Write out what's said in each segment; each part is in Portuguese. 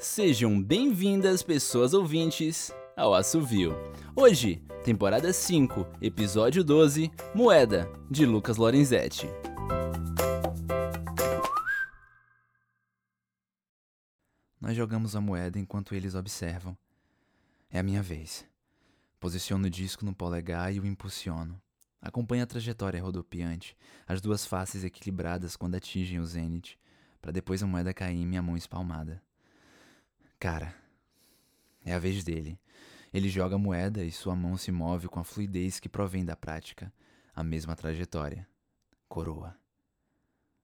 Sejam bem-vindas, pessoas ouvintes, ao Assovio. Hoje, temporada 5, episódio 12, Moeda, de Lucas Lorenzetti. Nós jogamos a moeda enquanto eles observam. É a minha vez. Posiciono o disco no polegar e o impulsiono. Acompanho a trajetória rodopiante, as duas faces equilibradas quando atingem o zênite, para depois a moeda cair em minha mão espalmada. Cara, é a vez dele. Ele joga a moeda e sua mão se move com a fluidez que provém da prática, a mesma trajetória. Coroa.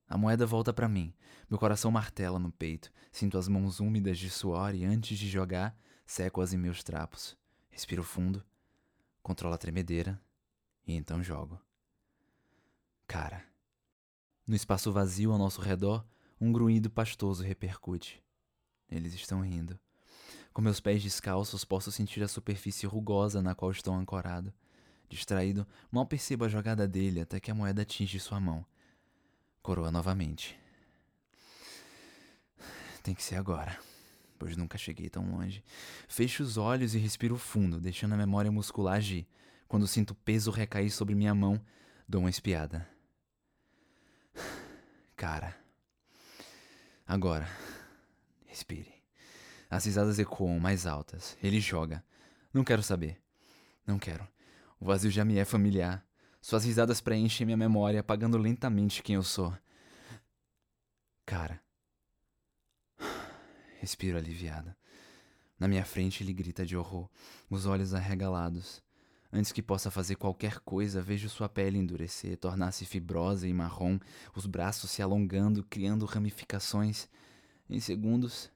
A moeda volta para mim. Meu coração martela no peito. Sinto as mãos úmidas de suor e antes de jogar, seco-as em meus trapos. Respiro fundo, controlo a tremedeira e então jogo. Cara. No espaço vazio ao nosso redor, um grunhido pastoso repercute. Eles estão rindo. Com meus pés descalços, posso sentir a superfície rugosa na qual estou ancorado. Distraído, mal percebo a jogada dele até que a moeda atinge sua mão. Coroa novamente. Tem que ser agora, pois nunca cheguei tão longe. Fecho os olhos e respiro fundo, deixando a memória muscular agir. Quando sinto o peso recair sobre minha mão, dou uma espiada. Cara. Agora. Respire. As risadas ecoam mais altas. Ele joga. Não quero saber. Não quero. O vazio já me é familiar. Suas risadas preenchem minha memória, apagando lentamente quem eu sou. Cara. Respiro aliviado. Na minha frente ele grita de horror, os olhos arregalados. Antes que possa fazer qualquer coisa, vejo sua pele endurecer, tornar-se fibrosa e marrom, os braços se alongando, criando ramificações. Em segundos,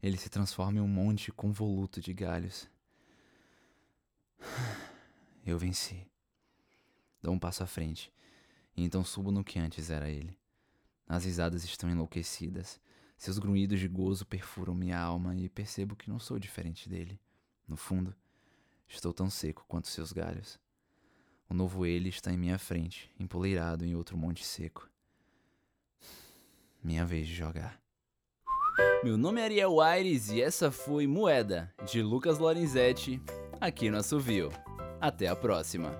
ele se transforma em um monte convoluto de galhos. Eu venci. Dou um passo à frente, e então subo no que antes era ele. As risadas estão enlouquecidas. Seus grunhidos de gozo perfuram minha alma e percebo que não sou diferente dele. No fundo, estou tão seco quanto seus galhos. O novo ele está em minha frente, empoleirado em outro monte seco. Minha vez de jogar. Meu nome é Ariel Aires e essa foi Moeda, de Lucas Lorenzetti, aqui no Assovio. Até a próxima.